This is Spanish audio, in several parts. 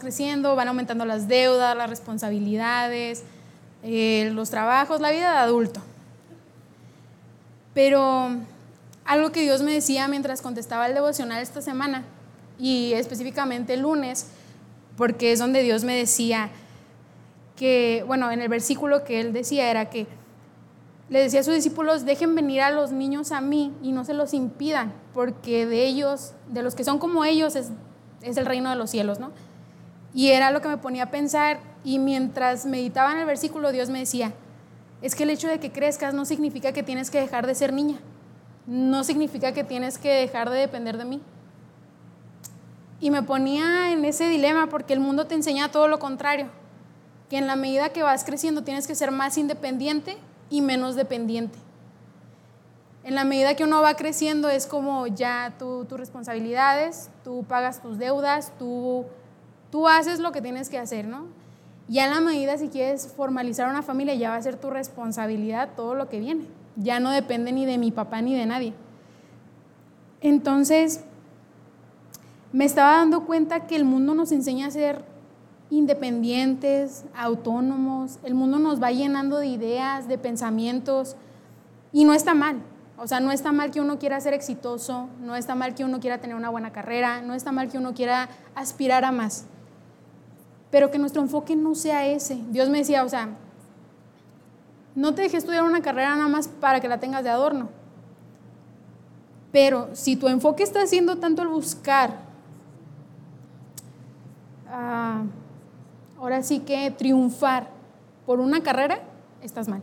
creciendo, van aumentando las deudas, las responsabilidades, eh, los trabajos, la vida de adulto. Pero algo que Dios me decía mientras contestaba el devocional esta semana, y específicamente el lunes, porque es donde Dios me decía que, bueno, en el versículo que Él decía era que le decía a sus discípulos, dejen venir a los niños a mí y no se los impidan, porque de ellos, de los que son como ellos, es, es el reino de los cielos, ¿no? Y era lo que me ponía a pensar y mientras meditaba en el versículo, Dios me decía, es que el hecho de que crezcas no significa que tienes que dejar de ser niña, no significa que tienes que dejar de depender de mí. Y me ponía en ese dilema porque el mundo te enseña todo lo contrario, que en la medida que vas creciendo tienes que ser más independiente y menos dependiente. En la medida que uno va creciendo es como ya tus responsabilidades, tú pagas tus deudas, tú, tú haces lo que tienes que hacer, ¿no? Ya en la medida si quieres formalizar una familia ya va a ser tu responsabilidad todo lo que viene. Ya no depende ni de mi papá ni de nadie. Entonces, me estaba dando cuenta que el mundo nos enseña a ser independientes, autónomos, el mundo nos va llenando de ideas, de pensamientos, y no está mal. O sea, no está mal que uno quiera ser exitoso, no está mal que uno quiera tener una buena carrera, no está mal que uno quiera aspirar a más, pero que nuestro enfoque no sea ese. Dios me decía, o sea, no te dejes estudiar una carrera nada más para que la tengas de adorno. Pero si tu enfoque está siendo tanto el buscar Ah, ahora sí que triunfar por una carrera, estás mal.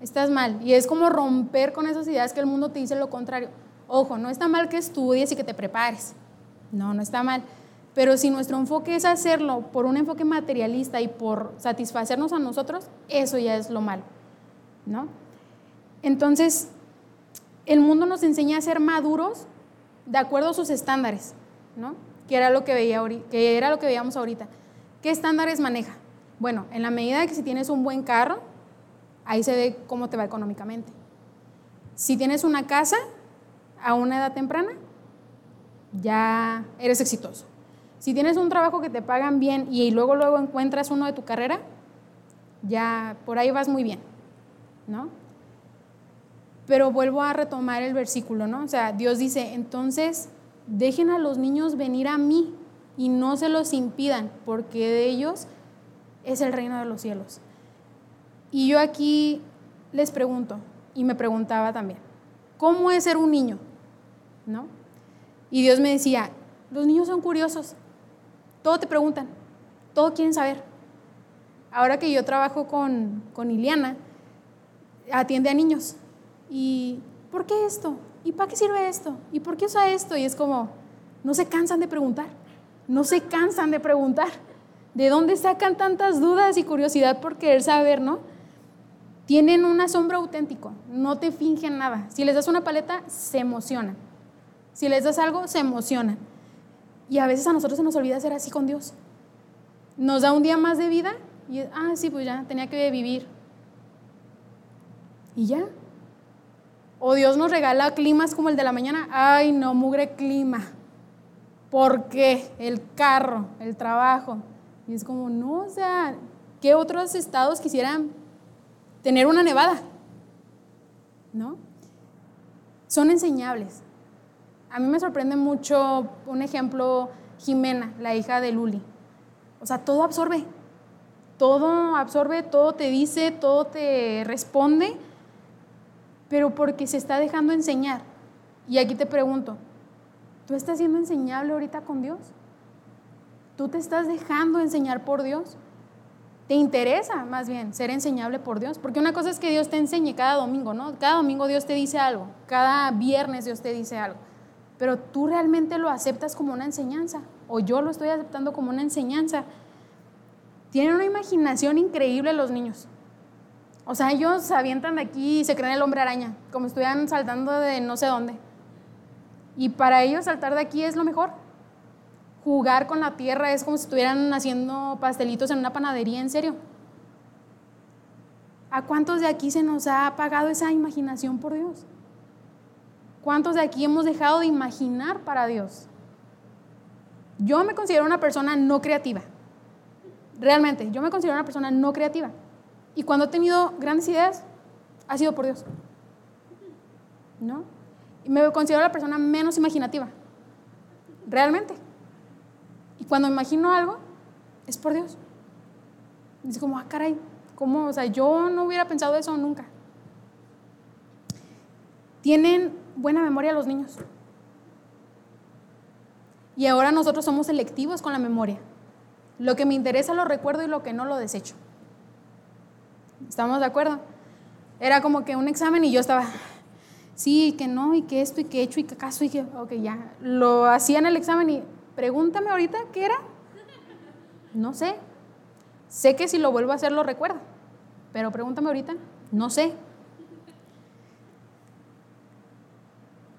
Estás mal. Y es como romper con esas ideas que el mundo te dice lo contrario. Ojo, no está mal que estudies y que te prepares. No, no está mal. Pero si nuestro enfoque es hacerlo por un enfoque materialista y por satisfacernos a nosotros, eso ya es lo malo. ¿No? Entonces, el mundo nos enseña a ser maduros de acuerdo a sus estándares, ¿no? que era lo que, veía, que era lo que veíamos ahorita. ¿Qué estándares maneja? Bueno, en la medida de que si tienes un buen carro, ahí se ve cómo te va económicamente. Si tienes una casa a una edad temprana, ya eres exitoso. Si tienes un trabajo que te pagan bien y luego luego encuentras uno de tu carrera, ya por ahí vas muy bien, ¿no? Pero vuelvo a retomar el versículo, ¿no? O sea, Dios dice, entonces dejen a los niños venir a mí y no se los impidan, porque de ellos es el reino de los cielos. Y yo aquí les pregunto, y me preguntaba también, ¿cómo es ser un niño? ¿No? Y Dios me decía, los niños son curiosos, todo te preguntan, todo quieren saber. Ahora que yo trabajo con, con Iliana, atiende a niños. ¿Y por qué esto? ¿y para qué sirve esto? ¿Y por qué usa esto? Y es como, no se cansan de preguntar, no se cansan de preguntar. ¿De dónde sacan tantas dudas y curiosidad por querer saber, no? Tienen un asombro auténtico, no te fingen nada. Si les das una paleta, se emocionan. Si les das algo, se emocionan. Y a veces a nosotros se nos olvida ser así con Dios. Nos da un día más de vida y, ah, sí, pues ya, tenía que vivir. Y ya, o Dios nos regala climas como el de la mañana. Ay, no, mugre clima. ¿Por qué? El carro, el trabajo. Y es como, no, o sea, ¿qué otros estados quisieran tener una nevada? ¿No? Son enseñables. A mí me sorprende mucho un ejemplo, Jimena, la hija de Luli. O sea, todo absorbe. Todo absorbe, todo te dice, todo te responde pero porque se está dejando enseñar. Y aquí te pregunto, ¿tú estás siendo enseñable ahorita con Dios? ¿Tú te estás dejando enseñar por Dios? ¿Te interesa más bien ser enseñable por Dios? Porque una cosa es que Dios te enseñe cada domingo, ¿no? Cada domingo Dios te dice algo, cada viernes Dios te dice algo, pero tú realmente lo aceptas como una enseñanza, o yo lo estoy aceptando como una enseñanza. Tienen una imaginación increíble los niños. O sea, ellos se avientan de aquí y se creen el hombre araña, como estuvieran saltando de no sé dónde. Y para ellos saltar de aquí es lo mejor. Jugar con la tierra es como si estuvieran haciendo pastelitos en una panadería, en serio. ¿A cuántos de aquí se nos ha apagado esa imaginación por Dios? ¿Cuántos de aquí hemos dejado de imaginar para Dios? Yo me considero una persona no creativa. Realmente, yo me considero una persona no creativa. Y cuando he tenido grandes ideas, ha sido por Dios. ¿No? Y me considero la persona menos imaginativa. Realmente. Y cuando imagino algo, es por Dios. Dice como, ah, caray, ¿cómo? O sea, yo no hubiera pensado eso nunca. Tienen buena memoria los niños. Y ahora nosotros somos selectivos con la memoria. Lo que me interesa lo recuerdo y lo que no lo desecho. ¿Estamos de acuerdo? Era como que un examen y yo estaba, sí, que no, y que esto, y que he hecho, y que acaso, y que, ok, ya. Lo hacía en el examen y pregúntame ahorita qué era. No sé. Sé que si lo vuelvo a hacer lo recuerdo, pero pregúntame ahorita, no sé.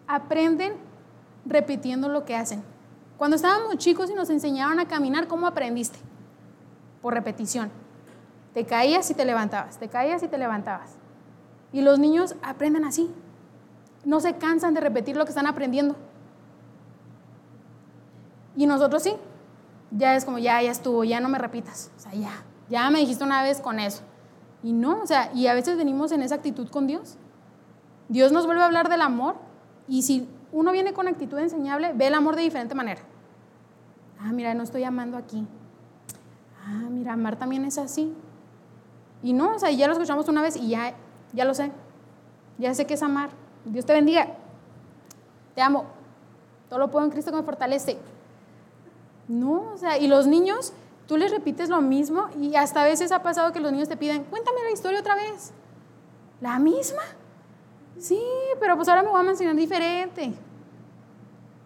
Aprenden repitiendo lo que hacen. Cuando estábamos chicos y nos enseñaban a caminar, ¿cómo aprendiste? Por repetición. Te caías y te levantabas, te caías y te levantabas. Y los niños aprenden así. No se cansan de repetir lo que están aprendiendo. Y nosotros sí. Ya es como, ya, ya estuvo, ya no me repitas. O sea, ya, ya me dijiste una vez con eso. Y no, o sea, y a veces venimos en esa actitud con Dios. Dios nos vuelve a hablar del amor y si uno viene con actitud enseñable, ve el amor de diferente manera. Ah, mira, no estoy amando aquí. Ah, mira, amar también es así. Y no, o sea, ya lo escuchamos una vez y ya, ya lo sé. Ya sé que es amar. Dios te bendiga. Te amo. Todo lo puedo en Cristo que me fortalece. No, o sea, y los niños, tú les repites lo mismo y hasta a veces ha pasado que los niños te piden, cuéntame la historia otra vez. ¿La misma? Sí, pero pues ahora me voy a mencionar diferente.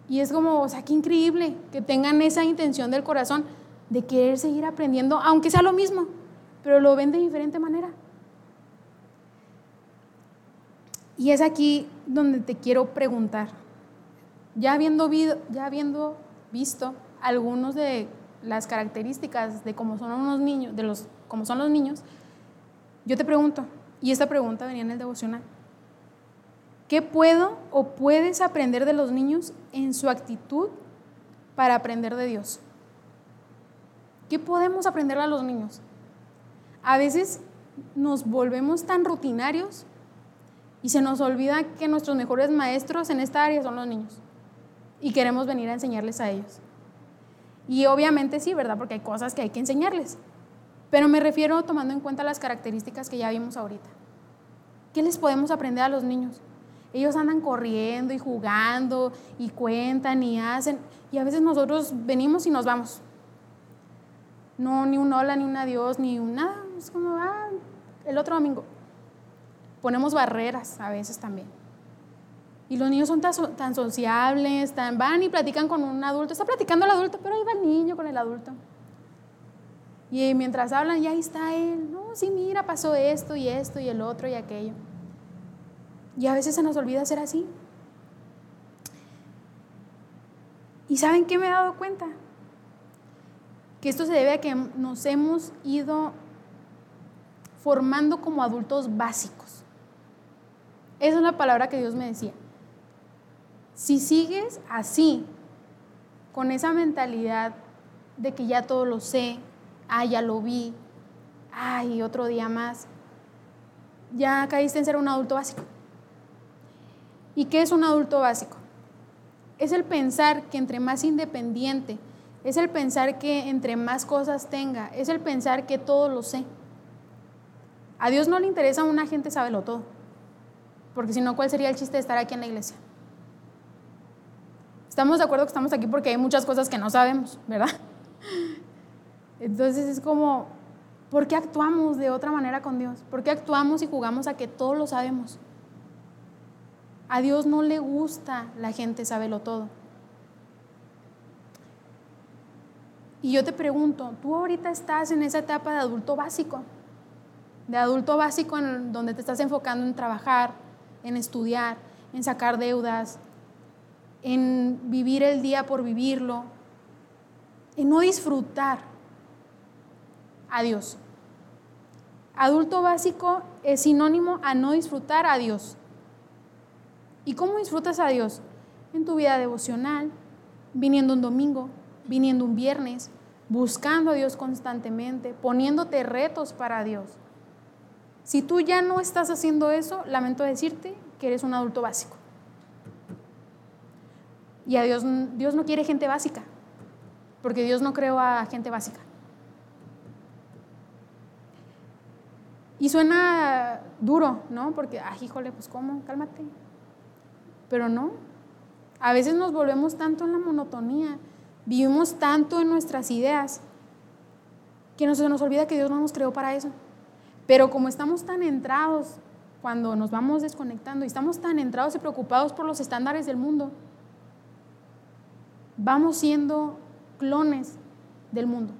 Y es como, o sea, qué increíble que tengan esa intención del corazón de querer seguir aprendiendo, aunque sea lo mismo, pero lo ven de diferente manera. Y es aquí donde te quiero preguntar, ya habiendo, ya habiendo visto algunos de las características de cómo son unos niños, de los cómo son los niños, yo te pregunto, y esta pregunta venía en el devocional, ¿Qué puedo o puedes aprender de los niños en su actitud para aprender de Dios? ¿Qué podemos aprender a los niños? A veces nos volvemos tan rutinarios y se nos olvida que nuestros mejores maestros en esta área son los niños y queremos venir a enseñarles a ellos. Y obviamente sí, ¿verdad? Porque hay cosas que hay que enseñarles. Pero me refiero tomando en cuenta las características que ya vimos ahorita. ¿Qué les podemos aprender a los niños? Ellos andan corriendo y jugando y cuentan y hacen. Y a veces nosotros venimos y nos vamos. No, ni un hola, ni un adiós, ni un nada. Es como, ah, el otro domingo. Ponemos barreras a veces también. Y los niños son tan, sociables, tan, van y platican con un adulto. Está platicando el adulto, pero ahí va el niño con el adulto. Y mientras hablan, ya ahí está él. No, sí, mira, pasó esto y esto y el otro y aquello. Y a veces se nos olvida ser así. ¿Y saben qué me he dado cuenta? Que esto se debe a que nos hemos ido formando como adultos básicos. Esa es la palabra que Dios me decía. Si sigues así, con esa mentalidad de que ya todo lo sé, ah, ya lo vi, ay, otro día más, ya caíste en ser un adulto básico. ¿Y qué es un adulto básico? Es el pensar que entre más independiente, es el pensar que entre más cosas tenga, es el pensar que todo lo sé. A Dios no le interesa a una gente lo todo, porque si no, ¿cuál sería el chiste de estar aquí en la iglesia? Estamos de acuerdo que estamos aquí porque hay muchas cosas que no sabemos, ¿verdad? Entonces es como, ¿por qué actuamos de otra manera con Dios? ¿Por qué actuamos y jugamos a que todo lo sabemos? A Dios no le gusta la gente sabelo todo. Y yo te pregunto, tú ahorita estás en esa etapa de adulto básico, de adulto básico en donde te estás enfocando en trabajar, en estudiar, en sacar deudas, en vivir el día por vivirlo, en no disfrutar a Dios. Adulto básico es sinónimo a no disfrutar a Dios. ¿Y cómo disfrutas a Dios? En tu vida devocional, viniendo un domingo, viniendo un viernes, buscando a Dios constantemente, poniéndote retos para Dios. Si tú ya no estás haciendo eso, lamento decirte que eres un adulto básico. Y a Dios, Dios no quiere gente básica, porque Dios no creó a gente básica. Y suena duro, ¿no? Porque, ay, híjole, pues cómo, cálmate. Pero no. A veces nos volvemos tanto en la monotonía, vivimos tanto en nuestras ideas, que no se nos olvida que Dios no nos creó para eso. Pero como estamos tan entrados cuando nos vamos desconectando y estamos tan entrados y preocupados por los estándares del mundo, vamos siendo clones del mundo.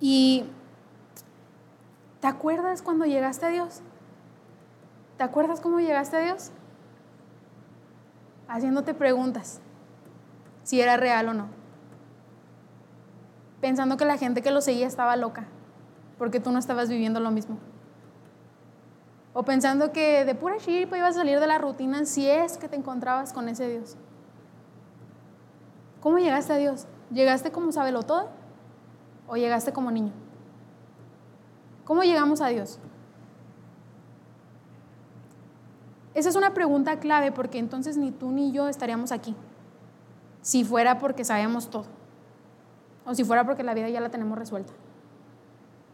Y ¿te acuerdas cuando llegaste a Dios? ¿Te acuerdas cómo llegaste a Dios? Haciéndote preguntas, si era real o no. Pensando que la gente que lo seguía estaba loca, porque tú no estabas viviendo lo mismo. O pensando que de pura chiripa ibas a salir de la rutina si es que te encontrabas con ese Dios. ¿Cómo llegaste a Dios? ¿Llegaste como sabelo todo? o llegaste como niño? ¿Cómo llegamos a Dios? Esa es una pregunta clave porque entonces ni tú ni yo estaríamos aquí. Si fuera porque sabemos todo. O si fuera porque la vida ya la tenemos resuelta.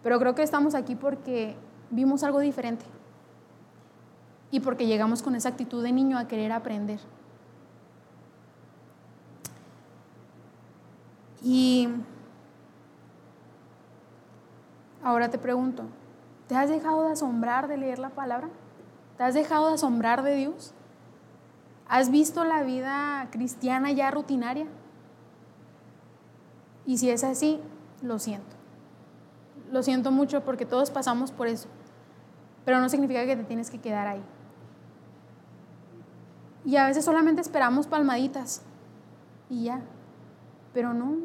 Pero creo que estamos aquí porque vimos algo diferente. Y porque llegamos con esa actitud de niño a querer aprender. Y Ahora te pregunto, ¿te has dejado de asombrar de leer la palabra? ¿Te has dejado de asombrar de Dios? ¿Has visto la vida cristiana ya rutinaria? Y si es así, lo siento. Lo siento mucho porque todos pasamos por eso. Pero no significa que te tienes que quedar ahí. Y a veces solamente esperamos palmaditas y ya. Pero no.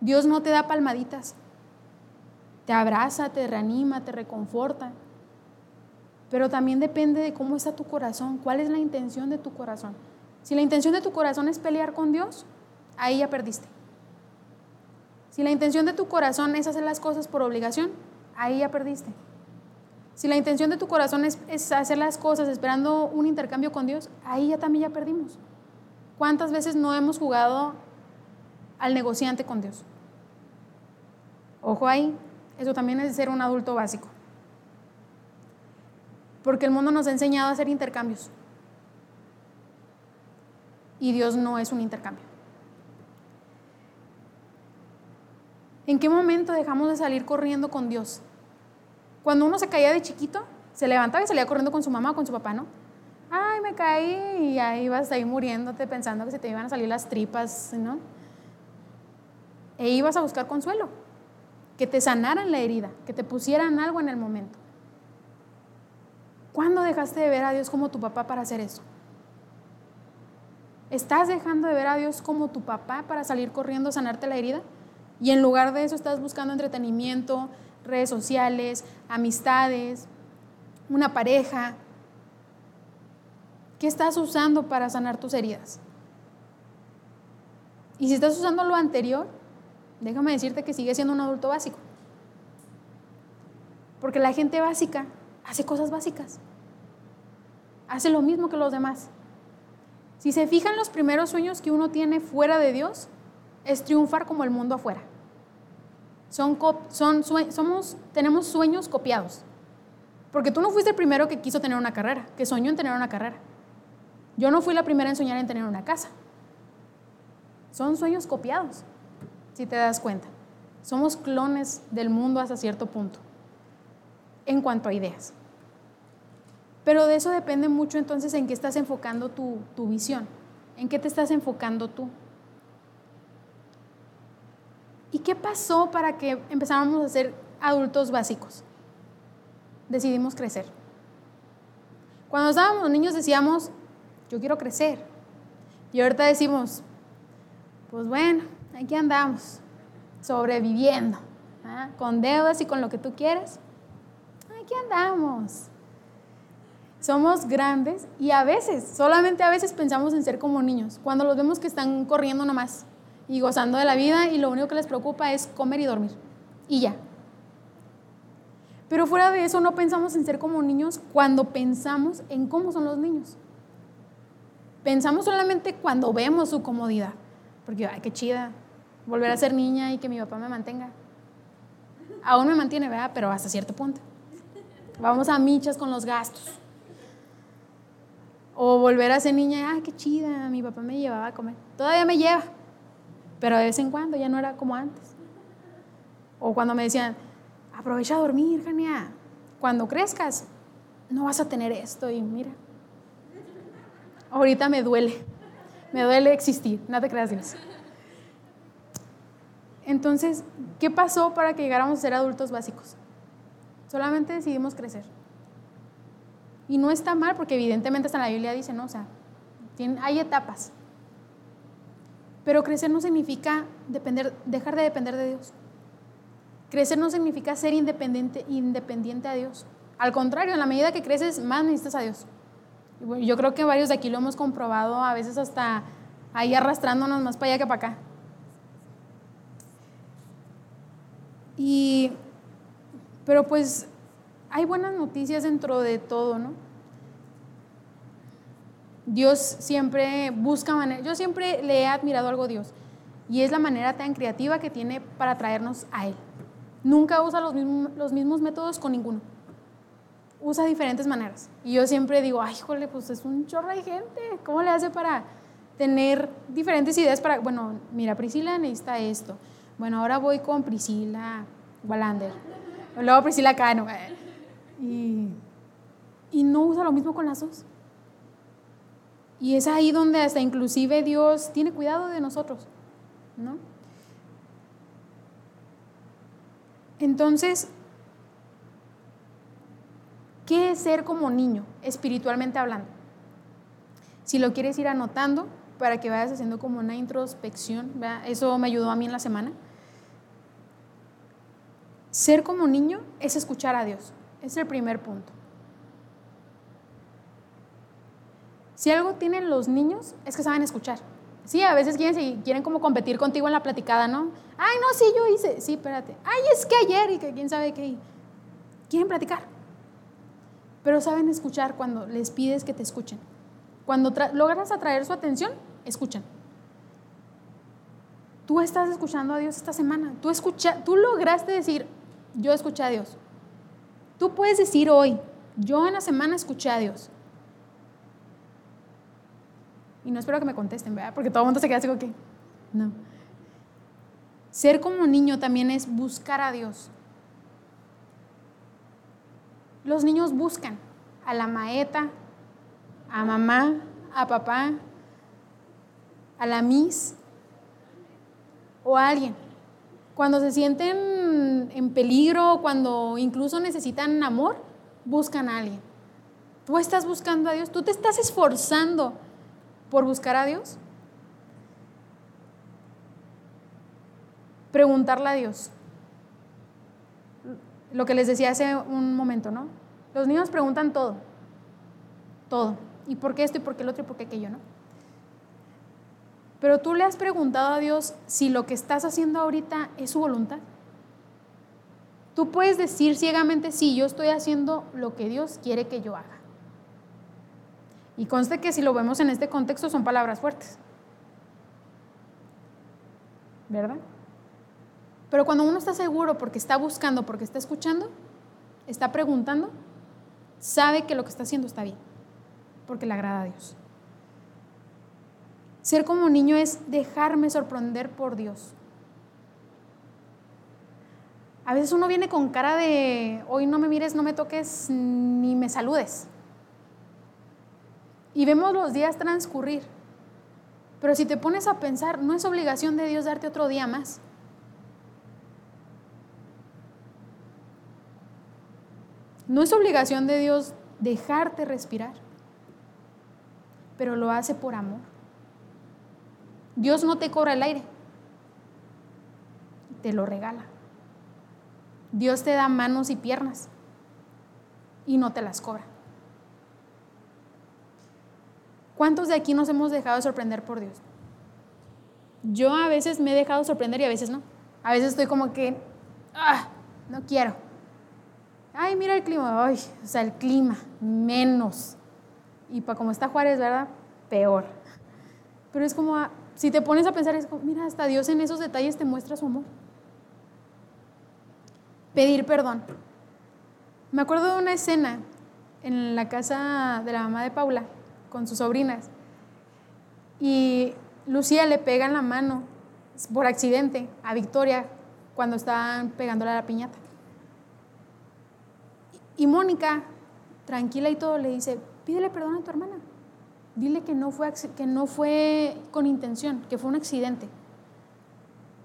Dios no te da palmaditas te abraza, te reanima, te reconforta. Pero también depende de cómo está tu corazón, cuál es la intención de tu corazón. Si la intención de tu corazón es pelear con Dios, ahí ya perdiste. Si la intención de tu corazón es hacer las cosas por obligación, ahí ya perdiste. Si la intención de tu corazón es, es, hacer las cosas esperando un intercambio con Dios, ahí ya también ya perdimos. ¿Cuántas veces no hemos jugado al negociante con Dios? Ojo ahí, eso también es ser un adulto básico. Porque el mundo nos ha enseñado a hacer intercambios. Y Dios no es un intercambio. ¿En qué momento dejamos de salir corriendo con Dios? Cuando uno se caía de chiquito, se levantaba y salía corriendo con su mamá o con su papá, ¿no? Ay, me caí y ahí ibas ahí muriéndote pensando que se te iban a salir las tripas, ¿no? E ibas a buscar consuelo que te sanaran la herida, que te pusieran algo en el momento. ¿Cuándo dejaste de ver a Dios como tu papá para hacer eso? ¿Estás dejando de ver a Dios como tu papá para salir corriendo a sanarte la herida? Y en lugar de eso estás buscando entretenimiento, redes sociales, amistades, una pareja. ¿Qué estás usando para sanar tus heridas? Y si estás usando lo anterior, déjame decirte que sigue siendo un adulto básico. Porque la gente básica hace cosas básicas. Hace lo mismo que los demás. Si se fijan los primeros sueños que uno tiene fuera de Dios, es triunfar como el mundo afuera. Son, son, somos, tenemos sueños copiados. Porque tú no fuiste el primero que quiso tener una carrera, que soñó en tener una carrera. Yo no fui la primera en soñar en tener una casa. Son sueños copiados si te das cuenta. Somos clones del mundo hasta cierto punto en cuanto a ideas. Pero de eso depende mucho entonces en qué estás enfocando tu, tu visión, en qué te estás enfocando tú. ¿Y qué pasó para que empezáramos a ser adultos básicos? Decidimos crecer. Cuando estábamos niños decíamos, yo quiero crecer. Y ahorita decimos, pues bueno, aquí andamos, sobreviviendo, ¿ah? con deudas y con lo que tú quieres. Aquí andamos. somos grandes y a veces, solamente a veces pensamos en ser como niños, cuando los vemos que están corriendo nomás y gozando de la vida y lo único que les preocupa es comer y dormir. Y ya. Pero fuera de eso no pensamos en ser como niños cuando pensamos en cómo son los niños. Pensamos solamente cuando vemos su comodidad. Porque, ay, qué chida, volver a ser niña y que mi papá me mantenga. Aún me mantiene, ¿verdad? Pero hasta cierto punto. Vamos a michas con los gastos. O volver a ser niña, ay, qué chida, mi papá me llevaba a comer. Todavía me lleva, pero de vez en cuando ya no era como antes. O cuando me decían, aprovecha a dormir, Jania. Cuando crezcas, no vas a tener esto. Y mira, ahorita me duele. Me duele existir, no te creas Dios. Entonces, ¿qué pasó para que llegáramos a ser adultos básicos? Solamente decidimos crecer. Y no está mal, porque evidentemente hasta la Biblia dice, no, o sea, hay etapas. Pero crecer no significa depender, dejar de depender de Dios. Crecer no significa ser independiente, independiente a Dios. Al contrario, en la medida que creces, más necesitas a Dios. Yo creo que varios de aquí lo hemos comprobado, a veces hasta ahí arrastrándonos más para allá que para acá. Y, pero pues hay buenas noticias dentro de todo, ¿no? Dios siempre busca maneras, yo siempre le he admirado algo a Dios, y es la manera tan creativa que tiene para traernos a Él. Nunca usa los mismos, los mismos métodos con ninguno. Usa diferentes maneras. Y yo siempre digo, ay, jole, pues es un chorro de gente. ¿Cómo le hace para tener diferentes ideas para, bueno, mira, Priscila necesita esto. Bueno, ahora voy con Priscila Wallander. Luego Priscila Cano. Y, y no usa lo mismo con las dos. Y es ahí donde hasta inclusive Dios tiene cuidado de nosotros, ¿no? Entonces, ¿qué es ser como niño, espiritualmente hablando? Si lo quieres ir anotando para que vayas haciendo como una introspección, eso me ayudó a mí en la semana. Ser como niño es escuchar a Dios, es el primer punto. Si algo tienen los niños es que saben escuchar. Sí, a veces quieren, quieren como competir contigo en la platicada, ¿no? Ay, no, sí, yo hice. Sí, espérate. Ay, es que ayer y que quién sabe qué. Quieren platicar. Pero saben escuchar cuando les pides que te escuchen. Cuando logras atraer su atención, escuchan. Tú estás escuchando a Dios esta semana. Tú, escucha, tú lograste decir, yo escuché a Dios. Tú puedes decir hoy, yo en la semana escuché a Dios. Y no espero que me contesten, ¿verdad? Porque todo el mundo se queda así como que, no. Ser como niño también es buscar a Dios. Los niños buscan a la maeta, a mamá, a papá, a la miss o a alguien. Cuando se sienten en peligro, cuando incluso necesitan amor, buscan a alguien. Tú estás buscando a Dios, tú te estás esforzando por buscar a Dios? Preguntarle a Dios. Lo que les decía hace un momento, ¿no? Los niños preguntan todo. Todo. ¿Y por qué esto y por qué el otro y por qué aquello, no? Pero tú le has preguntado a Dios si lo que estás haciendo ahorita es su voluntad. Tú puedes decir ciegamente, sí, yo estoy haciendo lo que Dios quiere que yo haga. Y conste que si lo vemos en este contexto son palabras fuertes. ¿Verdad? Pero cuando uno está seguro porque está buscando, porque está escuchando, está preguntando, sabe que lo que está haciendo está bien, porque le agrada a Dios. Ser como niño es dejarme sorprender por Dios. A veces uno viene con cara de, hoy no me mires, no me toques, ni me saludes y vemos los días transcurrir. Pero si te pones a pensar, no es obligación de Dios darte otro día más. No es obligación de Dios dejarte respirar, pero lo hace por amor. Dios no te cobra el aire, te lo regala. Dios te da manos y piernas y no te las cobra. ¿Cuántos de aquí nos hemos dejado sorprender por Dios? Yo a veces me he dejado sorprender y a veces no. A veces estoy como que, ah, no quiero. Ay, mira el clima, ay, o sea, el clima, menos. Y para como está Juárez, ¿verdad? Peor. Pero es como, si te pones a pensar, es como, mira, hasta Dios en esos detalles te muestra su amor. Pedir perdón. Me acuerdo de una escena en la casa de la mamá de Paula con sus sobrinas. Y Lucía le pega en la mano por accidente a Victoria cuando estaban pegándole a la piñata. Y Mónica, tranquila y todo, le dice, pídele perdón a tu hermana. Dile que no fue, que no fue con intención, que fue un accidente.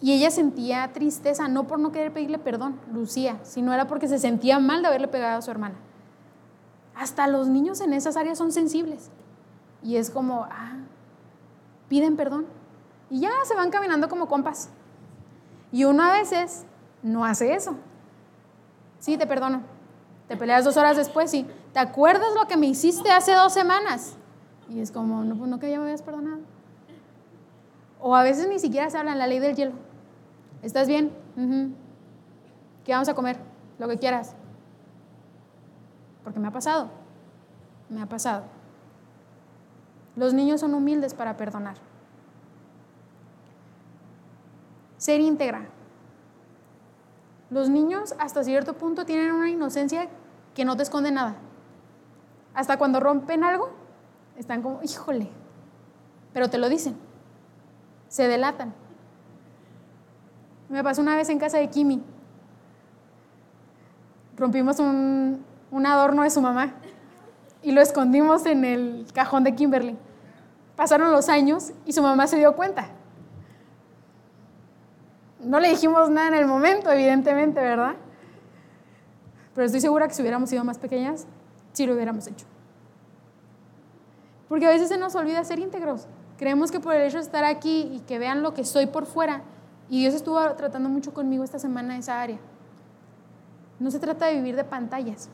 Y ella sentía tristeza, no por no querer pedirle perdón, Lucía, sino era porque se sentía mal de haberle pegado a su hermana. Hasta los niños en esas áreas son sensibles. Y es como, ah, piden perdón. Y ya se van caminando como compas. Y uno a veces no hace eso. Sí, te perdono. Te peleas dos horas después y ¿te acuerdas lo que me hiciste hace dos semanas? Y es como, no, pues no que ya me habías perdonado. O a veces ni siquiera se habla en la ley del hielo. ¿Estás bien? ¿Qué vamos a comer? Lo que quieras. Porque me ha pasado. Me ha pasado. Los niños son humildes para perdonar. Ser íntegra. Los niños hasta cierto punto tienen una inocencia que no te esconde nada. Hasta cuando rompen algo, están como, híjole, pero te lo dicen. Se delatan. Me pasó una vez en casa de Kimi. Rompimos un, un adorno de su mamá y lo escondimos en el cajón de Kimberly. Pasaron los años y su mamá se dio cuenta. No le dijimos nada en el momento, evidentemente, ¿verdad? Pero estoy segura que si hubiéramos sido más pequeñas, sí lo hubiéramos hecho. Porque a veces se nos olvida ser íntegros. Creemos que por el hecho de estar aquí y que vean lo que soy por fuera, y Dios estuvo tratando mucho conmigo esta semana en esa área. No se trata de vivir de pantallas.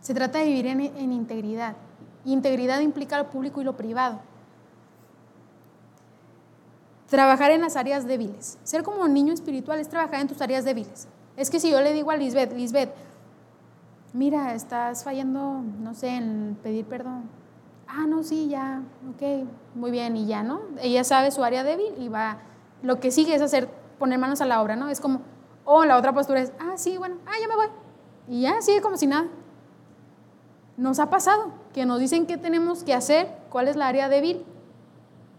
Se trata de vivir en, integridad. Integridad implica lo público y lo privado. Trabajar en las áreas débiles. Ser como un niño espiritual es trabajar en tus áreas débiles. Es que si yo le digo a Lisbeth, Lisbeth, mira, estás fallando, no sé, en pedir perdón. Ah, no, sí, ya, ok, muy bien, y ya, ¿no? Ella sabe su área débil y va, lo que sigue es hacer, poner manos a la obra, ¿no? Es como, o la otra postura es, ah, sí, bueno, ah, ya me voy. Y ya, sigue como si nada. Nos ha pasado que nos dicen qué tenemos que hacer, cuál es la área débil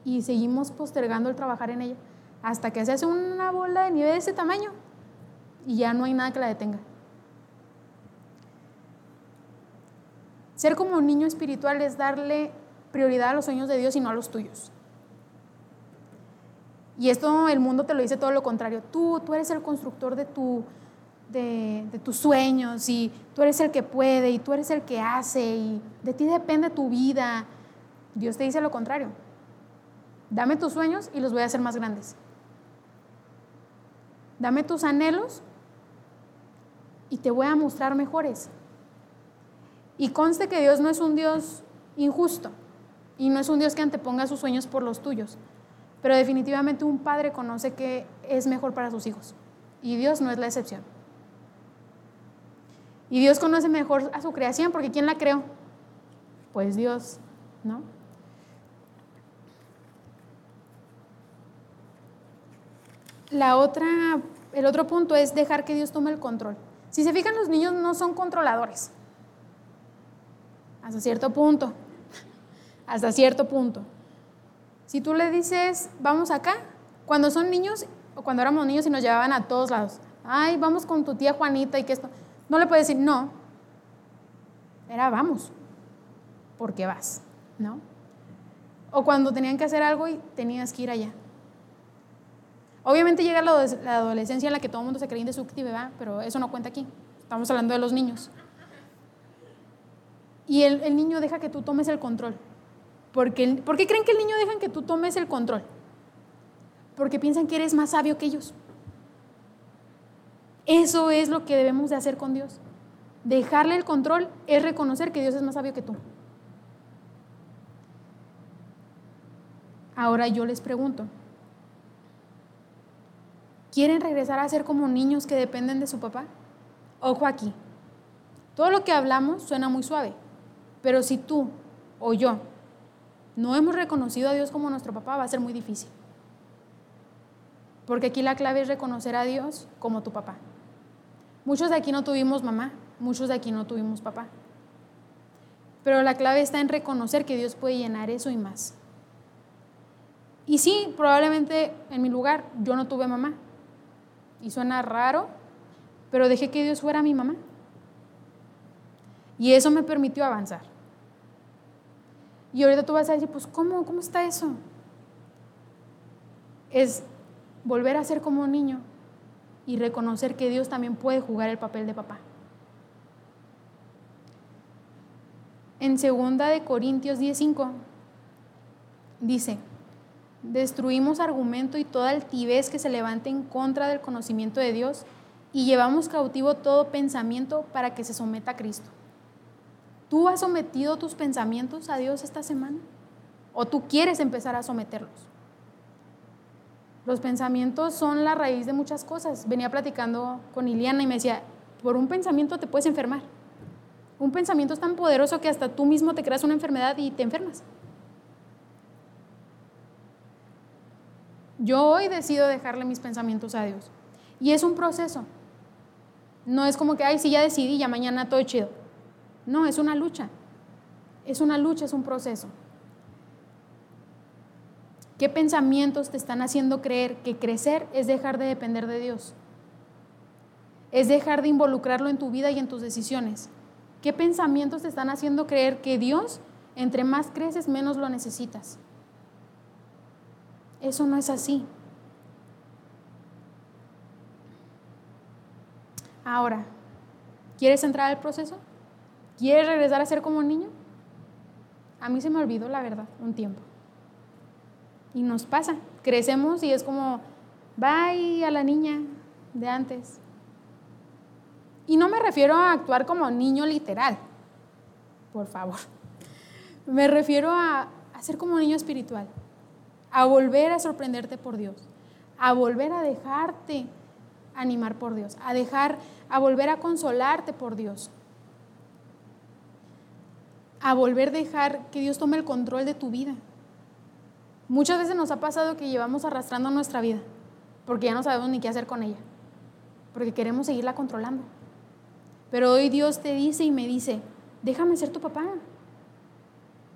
y seguimos postergando el trabajar en ella hasta que se hace una bola de nieve de ese tamaño y ya no hay nada que la detenga. Ser como un niño espiritual es darle prioridad a los sueños de Dios y no a los tuyos. Y esto el mundo te lo dice todo lo contrario. Tú, tú eres el constructor de tu, de, tus sueños y tú eres el que puede y tú eres el que hace y de ti depende tu vida. Dios te dice lo contrario. Dame tus sueños y los voy a hacer más grandes. Dame tus anhelos y te voy a mostrar mejores. Y conste que Dios no es un Dios injusto y no es un Dios que anteponga sus sueños por los tuyos, pero definitivamente un padre conoce que es mejor para sus hijos y Dios no es la excepción. Y Dios conoce mejor a su creación, porque ¿quién la creó? Pues Dios, ¿no? La otra, el otro punto es dejar que Dios tome el control. Si se fijan, los niños no son controladores. Hasta cierto punto. Hasta cierto punto. Si tú le dices, vamos acá, cuando son niños, o cuando éramos niños y nos llevaban a todos lados, ay, vamos con tu tía Juanita y que esto. No le puedes decir no. Era vamos, porque vas, ¿no? O cuando tenían que hacer algo y tenías que ir allá. Obviamente llega la adolescencia en la que todo el mundo se cree indestructible, ¿verdad? Pero eso no cuenta aquí. Estamos hablando de los niños. Y el, el niño deja que tú tomes el control. Porque, ¿Por qué creen que el niño deja que tú tomes el control? Porque piensan que eres más sabio que ellos. Eso es lo que debemos de hacer con Dios. Dejarle el control es reconocer que Dios es más sabio que tú. Ahora yo les pregunto, ¿quieren regresar a ser como niños que dependen de su papá? Ojo aquí, todo lo que hablamos suena muy suave, pero si tú o yo no hemos reconocido a Dios como nuestro papá, va a ser muy difícil. Porque aquí la clave es reconocer a Dios como tu papá. Muchos de aquí no tuvimos mamá, muchos de aquí no tuvimos papá. Pero la clave está en reconocer que Dios puede llenar eso y más. Y sí, probablemente en mi lugar yo no tuve mamá. Y suena raro, pero dejé que Dios fuera mi mamá. Y eso me permitió avanzar. Y ahorita tú vas a decir, pues ¿cómo? ¿Cómo está eso? Es volver a ser como un niño y reconocer que Dios también puede jugar el papel de papá. En segunda de Corintios 10:5 dice, destruimos argumento y toda altivez que se levante en contra del conocimiento de Dios y llevamos cautivo todo pensamiento para que se someta a Cristo. ¿Tú has sometido tus pensamientos a Dios esta semana? ¿O tú quieres empezar a someterlos? Los pensamientos son la raíz de muchas cosas. Venía platicando con Iliana y me decía, por un pensamiento te puedes enfermar. Un pensamiento es tan poderoso que hasta tú mismo te creas una enfermedad y te enfermas. Yo hoy decido dejarle mis pensamientos a Dios. Y es un proceso. No es como que, ay, sí, ya decidí, ya mañana todo chido. No, es una lucha. Es una lucha, es un proceso. ¿Qué pensamientos te están haciendo creer que crecer es dejar de depender de Dios? Es dejar de involucrarlo en tu vida y en tus decisiones. ¿Qué pensamientos te están haciendo creer que Dios, entre más creces, menos lo necesitas? Eso no es así. Ahora, ¿quieres entrar al proceso? ¿Quieres regresar a ser como un niño? A mí se me olvidó, la verdad, un tiempo. Y nos pasa. Crecemos y es como, bye a la niña de antes. Y no me refiero a actuar como niño literal, por favor. Me refiero a, a ser como niño espiritual, a volver a sorprenderte por Dios, a volver a dejarte animar por Dios, a dejar, a volver a consolarte por Dios, a volver a dejar que Dios tome el control de tu vida. Muchas veces nos ha pasado que llevamos arrastrando nuestra vida porque ya no sabemos ni qué hacer con ella, porque queremos seguirla controlando. Pero hoy Dios te dice y me dice, déjame ser tu papá,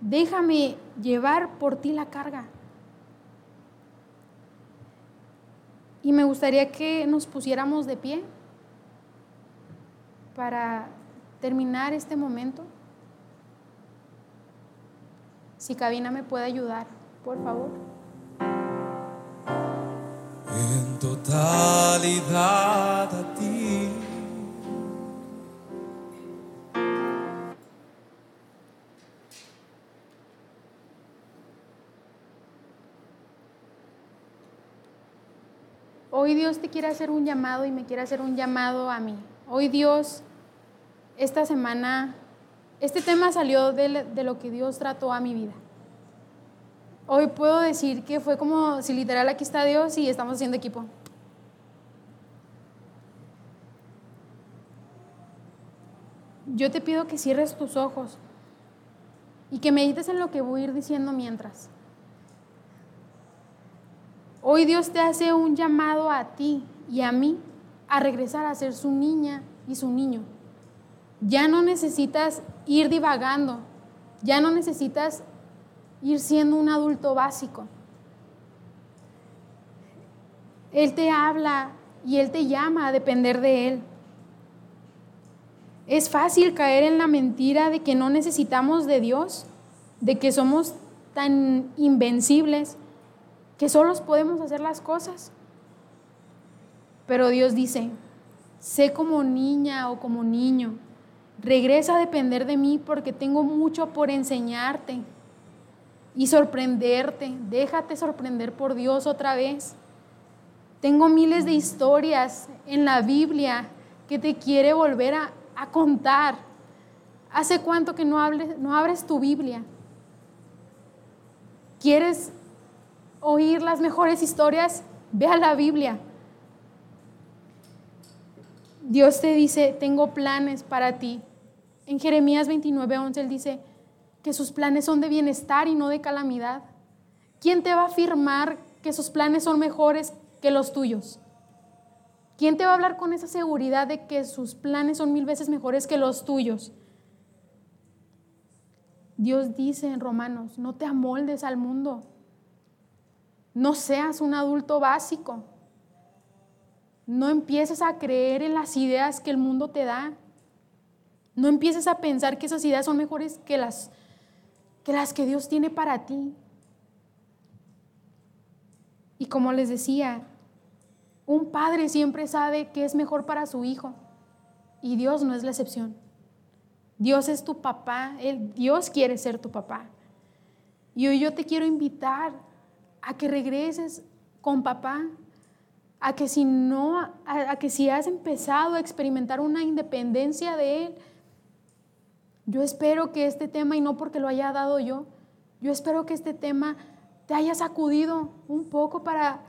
déjame llevar por ti la carga. Y me gustaría que nos pusiéramos de pie para terminar este momento. Si cabina me puede ayudar, por favor. En totalidad a ti. Hoy Dios te quiere hacer un llamado y me quiere hacer un llamado a mí. Hoy Dios, esta semana este tema salió de, lo que Dios trató a mi vida. Hoy puedo decir que fue como si literal aquí está Dios y estamos haciendo equipo. Yo te pido que cierres tus ojos y que medites en lo que voy a ir diciendo mientras. Hoy Dios te hace un llamado a ti y a mí a regresar a ser su niña y su niño. Ya no necesitas ir divagando, ya no necesitas ir siendo un adulto básico. Él te habla y Él te llama a depender de Él. Es fácil caer en la mentira de que no necesitamos de Dios, de que somos tan invencibles, que solos podemos hacer las cosas. Pero Dios dice, sé como niña o como niño Regresa a depender de mí porque tengo mucho por enseñarte y sorprenderte. Déjate sorprender por Dios otra vez. Tengo miles de historias en la Biblia que te quiere volver a, contar. ¿Hace cuánto que no, hables, no abres tu Biblia? ¿Quieres oír las mejores historias, ve a la Biblia. Dios te dice, tengo planes para ti. En Jeremías 29, 11, Él dice que sus planes son de bienestar y no de calamidad. ¿Quién te va a afirmar que sus planes son mejores que los tuyos? ¿Quién te va a hablar con esa seguridad de que sus planes son mil veces mejores que los tuyos? Dios dice en Romanos, no te amoldes al mundo. No seas un adulto básico. No empieces a creer en las ideas que el mundo te da. No empieces a pensar que esas ideas son mejores que las que, Dios tiene para ti. Y como les decía, un padre siempre sabe qué es mejor para su hijo. Y Dios no es la excepción. Dios es tu papá. Dios quiere ser tu papá. Y hoy yo te quiero invitar a que regreses con papá, a que si no, a, que si has empezado a experimentar una independencia de Él, yo espero que este tema, y no porque lo haya dado yo, yo espero que este tema te haya sacudido un poco para,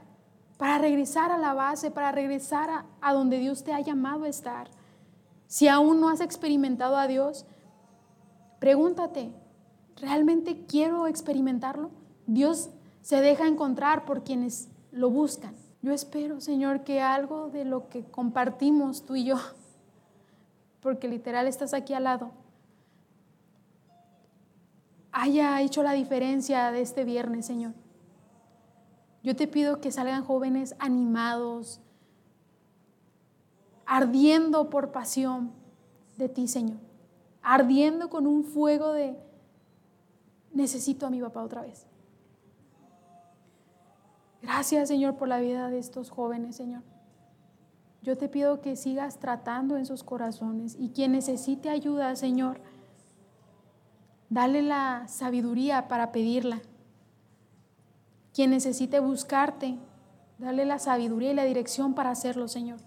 para regresar a la base, para regresar a, a donde Dios te ha llamado a estar. Si aún no has experimentado a Dios, pregúntate, ¿realmente quiero experimentarlo? Dios se deja encontrar por quienes lo buscan. Yo espero, Señor, que algo de lo que compartimos tú y yo, porque literal estás aquí al lado, haya hecho la diferencia de este viernes, Señor. Yo te pido que salgan jóvenes animados, ardiendo por pasión de ti, Señor. Ardiendo con un fuego de, necesito a mi papá otra vez. Gracias, Señor, por la vida de estos jóvenes, Señor. Yo te pido que sigas tratando en sus corazones y quien necesite ayuda, Señor, dale la sabiduría para pedirla. Quien necesite buscarte, dale la sabiduría y la dirección para hacerlo, Señor.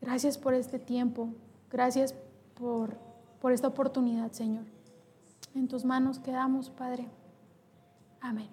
Gracias por este tiempo. Gracias por, por esta oportunidad, Señor. En tus manos quedamos, Padre. Amén.